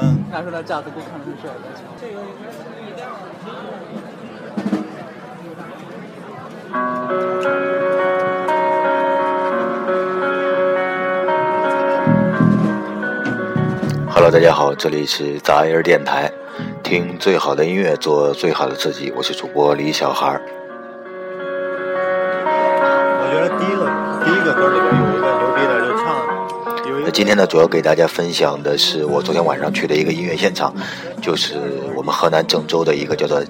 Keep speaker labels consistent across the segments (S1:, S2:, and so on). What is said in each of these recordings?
S1: 嗯，
S2: 拿出来架子鼓看的是谁的？这个
S3: ，Hello，大家好，这里是杂音电台，听最好的音乐，做最好的自己，我是主播李小孩。
S1: 我
S3: 今天呢，主要给大家分享的是我昨天晚上去的一个音乐现场，就是我们河南郑州的一个叫做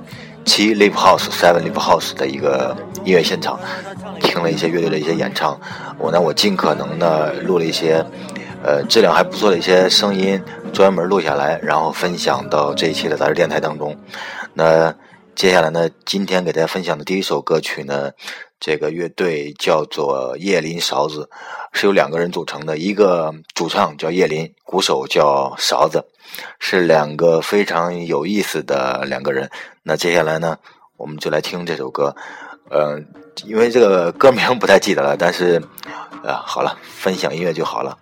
S3: 七 Live House Seven Live House 的一个音乐现场，听了一些乐队的一些演唱。我呢，我尽可能的录了一些，呃，质量还不错的一些声音，专门录下来，然后分享到这一期的杂志电台当中。那接下来呢，今天给大家分享的第一首歌曲呢。这个乐队叫做叶林勺子，是由两个人组成的，一个主唱叫叶林，鼓手叫勺子，是两个非常有意思的两个人。那接下来呢，我们就来听这首歌。呃，因为这个歌名不太记得了，但是，呃，好了，分享音乐就好了。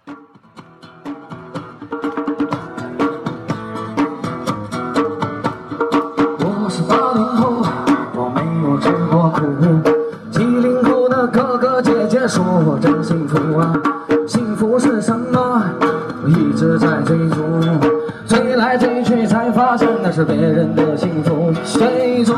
S4: 我真幸福啊，幸福是什么？我一直在追逐，追来追去才发现那是别人的幸福，追逐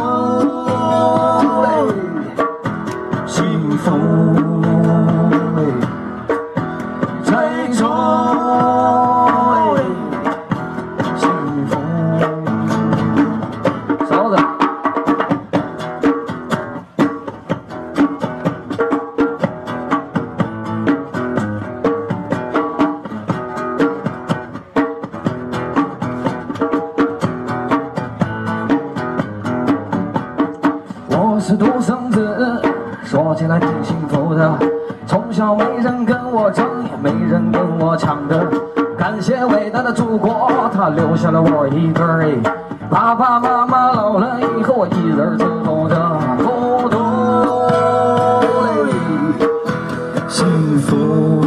S4: 爸爸妈妈老了以后，我一人伺候着，孤独幸福。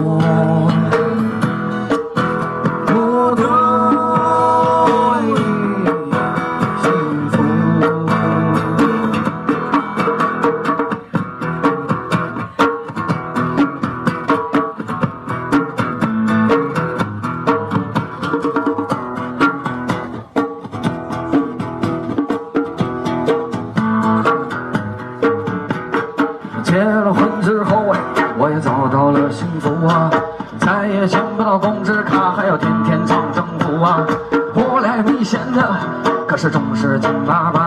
S4: 找到了幸福啊，再也想不到工资卡，还要天天唱征服啊，活来危险的，可是总是紧巴巴。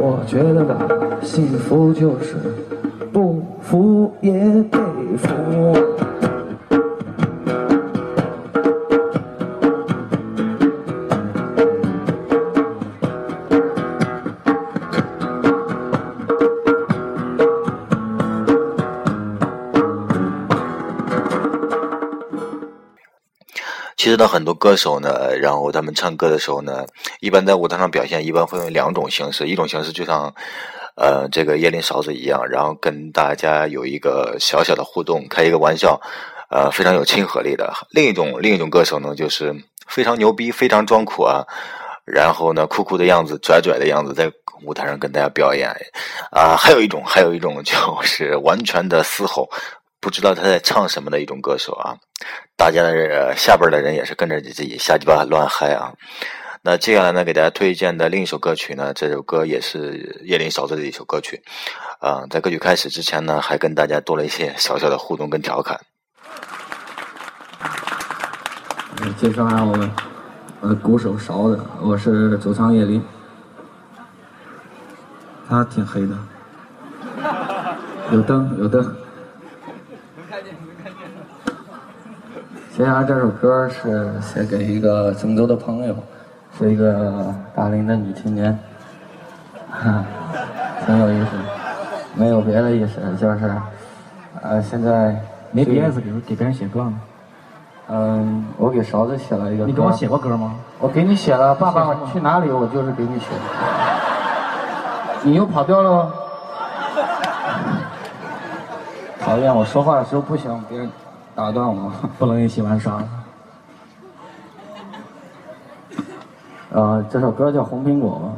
S4: 我觉得吧，幸福就是。
S3: 其实呢，很多歌手呢，然后他们唱歌的时候呢，一般在舞台上表现，一般会用两种形式，一种形式就像。呃，这个椰林勺子一样，然后跟大家有一个小小的互动，开一个玩笑，呃，非常有亲和力的。另一种另一种歌手呢，就是非常牛逼，非常装酷啊，然后呢，酷酷的样子，拽拽的样子，在舞台上跟大家表演。啊，还有一种，还有一种就是完全的嘶吼，不知道他在唱什么的一种歌手啊。大家的下边的人也是跟着自己瞎鸡巴乱嗨啊。那接下来呢，给大家推荐的另一首歌曲呢，这首歌也是叶林嫂子的一首歌曲。啊，在歌曲开始之前呢，还跟大家多了一些小小的互动跟调侃。
S4: 介绍下我们呃，鼓手勺子，我是主唱叶林。
S1: 他挺黑的。
S4: 有灯，有灯。接下来这首歌是写给一个郑州的朋友，是一个大龄的女青年，哈，挺有意思，没有别的意思，就是，呃，现在
S2: 没别的是给给别人写歌吗？
S4: 嗯，我给勺子写了一个。
S2: 你给我写过歌吗？
S4: 我给你写了，爸爸去哪里？我就是给你写的。你又跑调了哦。讨厌，我说话的时候不喜欢别人打断我。
S2: 不能一起玩耍。
S4: 呃，这首歌叫《红苹果》。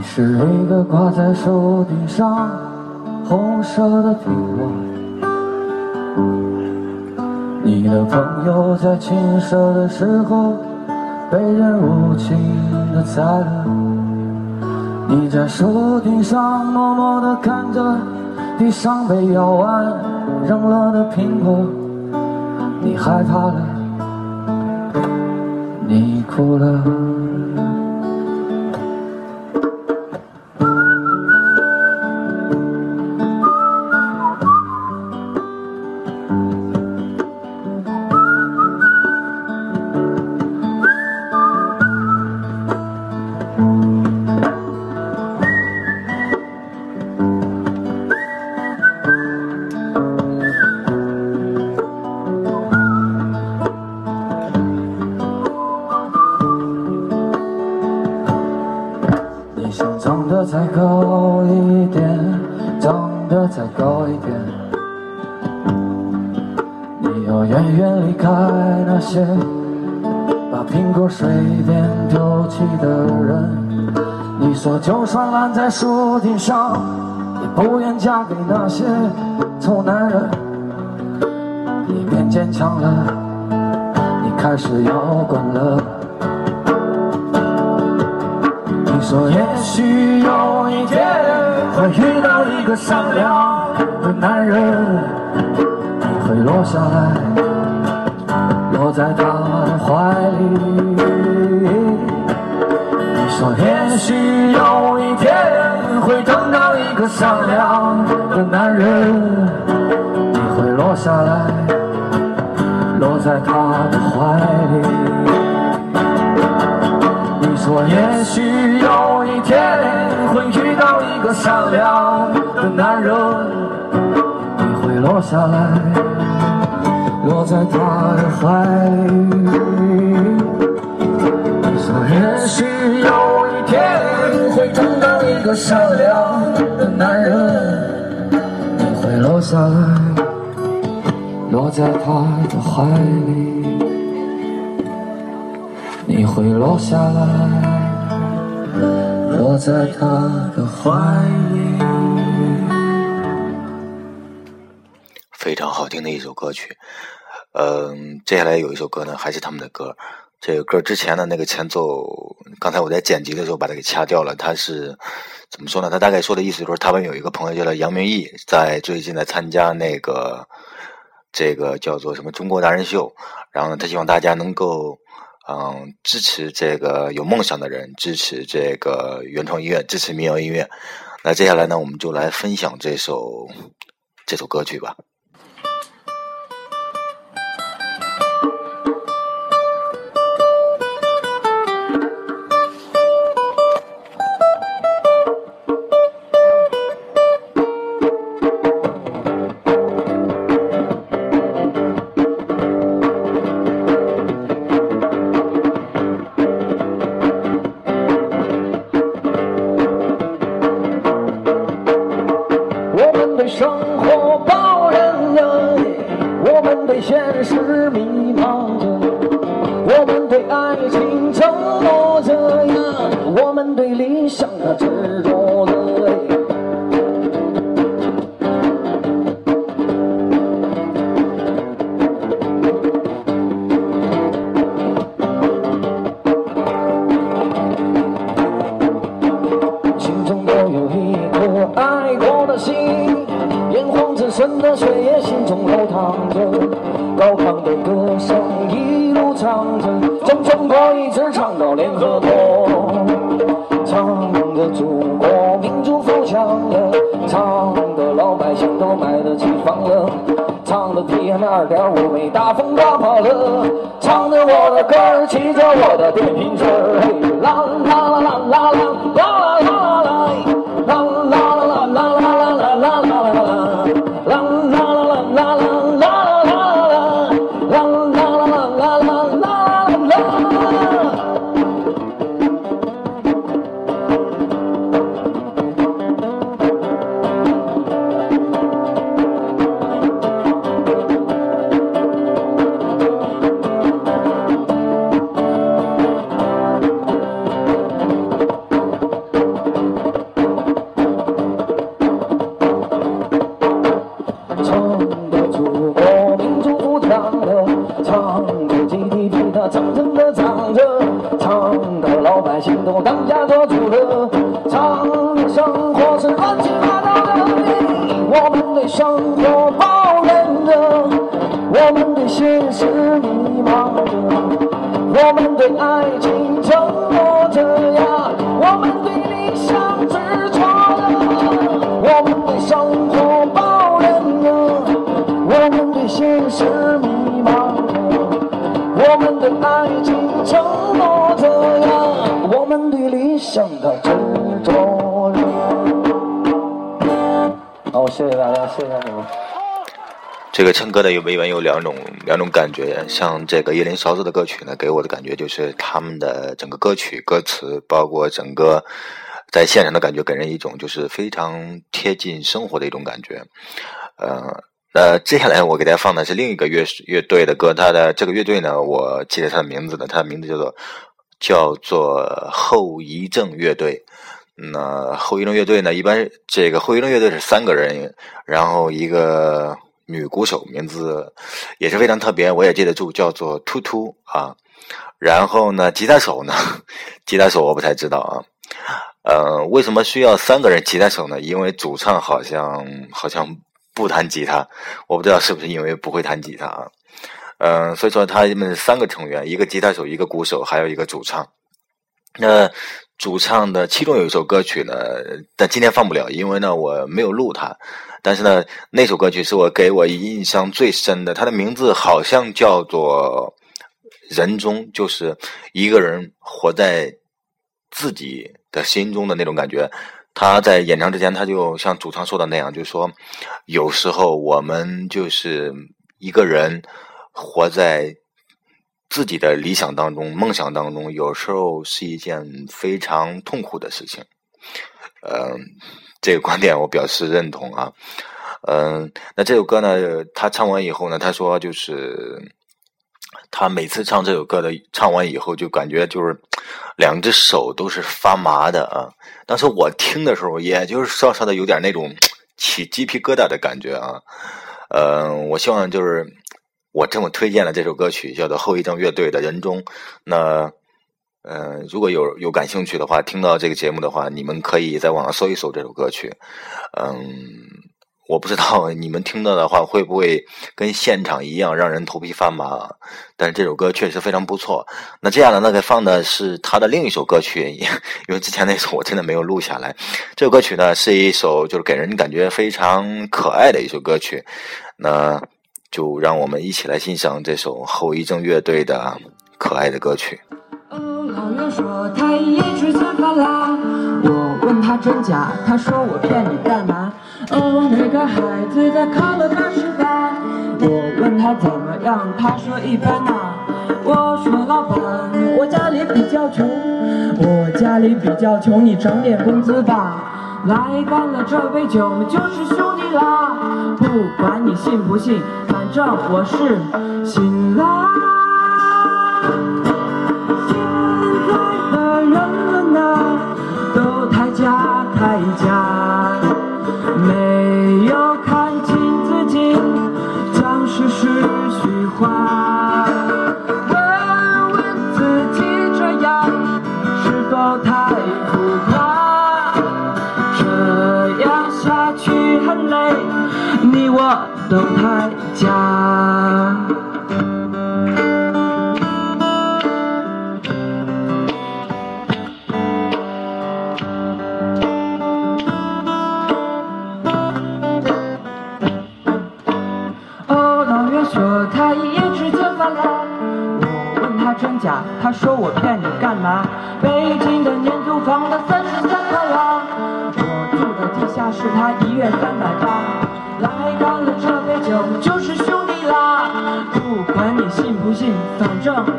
S4: 你是一个挂在树顶上红色的苹果，你的朋友在青涩的时候被人无情的宰了，你在树顶上默默地看着地上被咬完扔了的苹果，你害怕了，你哭了。要远远离开那些把苹果随便丢弃的人。你说就算烂在树顶上，也不愿嫁给那些臭男人。你变坚强了，你开始摇滚了。你说也许有一天会遇到一个善良的男人，会落下来，落在他的怀里。你说也许有一天会等到一个善良的男人，你会落下来，落在他的怀里。你说也许有一天会遇到一个善良的男人，落下来，落在他的怀里。你说也许有一天会等到一个善良的男人，你会落下来，落在他的怀里。你会落下来，落在他的怀里。
S3: 非常好听的一首歌曲。嗯，接下来有一首歌呢，还是他们的歌。这个歌之前的那个前奏，刚才我在剪辑的时候把它给掐掉了。他是怎么说呢？他大概说的意思就是，他们有一个朋友叫做杨明义，在最近在参加那个这个叫做什么中国达人秀，然后呢，他希望大家能够嗯支持这个有梦想的人，支持这个原创音乐，支持民谣音乐。那接下来呢，我们就来分享这首这首歌曲吧。
S4: 的岁月心中流淌着。们对理想的执着。好，谢谢大家，谢谢你们。
S3: 这个唱歌的有委员有两种两种感觉，像这个叶林勺子的歌曲呢，给我的感觉就是他们的整个歌曲歌词，包括整个在现场的感觉，给人一种就是非常贴近生活的一种感觉。呃，那接下来我给大家放的是另一个乐乐队的歌，他的这个乐队呢，我记得他的名字呢，他的名字叫做叫做后遗症乐队。那后遗症乐队呢，一般这个后遗症乐队是三个人，然后一个。女鼓手名字也是非常特别，我也记得住，叫做突突啊。然后呢，吉他手呢，吉他手我不太知道啊。呃，为什么需要三个人吉他手呢？因为主唱好像好像不弹吉他，我不知道是不是因为不会弹吉他啊。嗯、所以说他们三个成员，一个吉他手，一个鼓手，还有一个主唱。那主唱的其中有一首歌曲呢，但今天放不了，因为呢我没有录它。但是呢，那首歌曲是我给我印象最深的，它的名字好像叫做《人中》，就是一个人活在自己的心中的那种感觉。他在演唱之前，他就像主唱说的那样，就说有时候我们就是一个人活在自己的理想当中、梦想当中，有时候是一件非常痛苦的事情。嗯、这个观点我表示认同啊。嗯，那这首歌呢，他唱完以后呢，他说就是他每次唱这首歌的，唱完以后就感觉就是两只手都是发麻的啊。当时我听的时候，也就是稍稍的有点那种起鸡皮疙瘩的感觉啊。嗯，我希望就是我这么推荐了这首歌曲，叫做后遗症乐队的《人中》，那。呃，如果有有感兴趣的话，听到这个节目的话，你们可以在网上搜一搜这首歌曲。嗯，我不知道你们听到的话会不会跟现场一样让人头皮发麻，但是这首歌确实非常不错。那接下来呢，再放的是他的另一首歌曲，因为之前那首我真的没有录下来。这首歌曲呢是一首就是给人感觉非常可爱的一首歌曲，那就让我们一起来欣赏这首后遗症乐队的可爱的歌曲。
S5: 哦，老袁说他一夜吃餐饭啦。我问他真假，他说我骗你干嘛？哦，那个孩子他考了八十八。我问他怎么样，他说一般呐。我说老板，我家里比较穷，我家里比较穷，你涨点工资吧。来干了这杯酒我们就是兄弟啦，不管你信不信，反正我是醒了。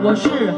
S5: 我是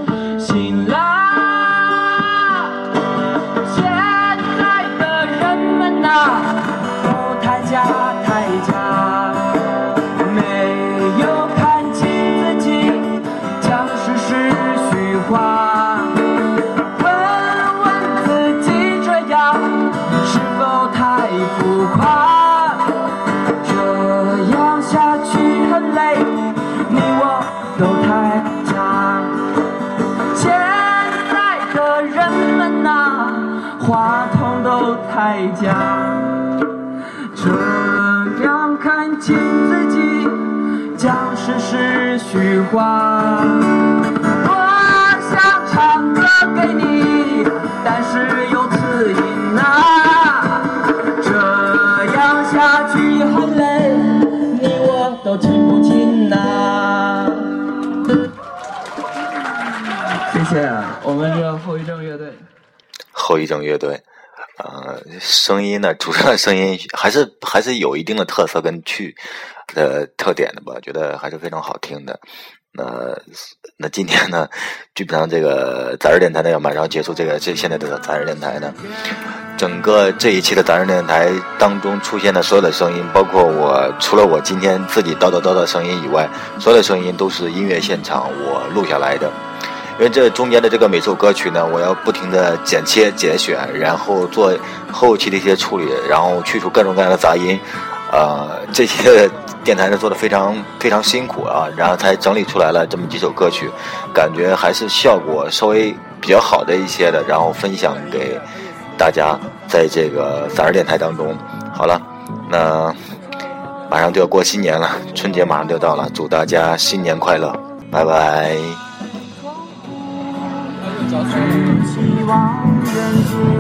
S5: 这样看清自己，将事实虚幻。我想唱歌给你，但是有刺音呐、这样下去很累，你我都听不进呐、谢谢，我们是后遗症乐队。
S3: 后遗症乐队，声音呢，主唱的声音还是 还是有一定的特色跟趣的特点的吧，觉得还是非常好听的。那那今天呢，基本上这个杂志电台呢要马上结束这个这现在的杂志电台呢，整个这一期的杂志电台当中出现的所有的声音，包括我除了我今天自己叨叨叨的声音以外，所有的声音都是音乐现场我录下来的。因为这中间的这个每首歌曲呢，我要不停的剪切、节选，然后做后期的一些处理，然后去除各种各样的杂音，呃，这些电台呢做的非常非常辛苦啊，然后才整理出来了这么几首歌曲，感觉还是效果稍微比较好的一些的，然后分享给大家，在这个杂志电台当中。好了，那马上就要过新年了，春节马上就到了，祝大家新年快乐，拜拜。
S4: 希望人间，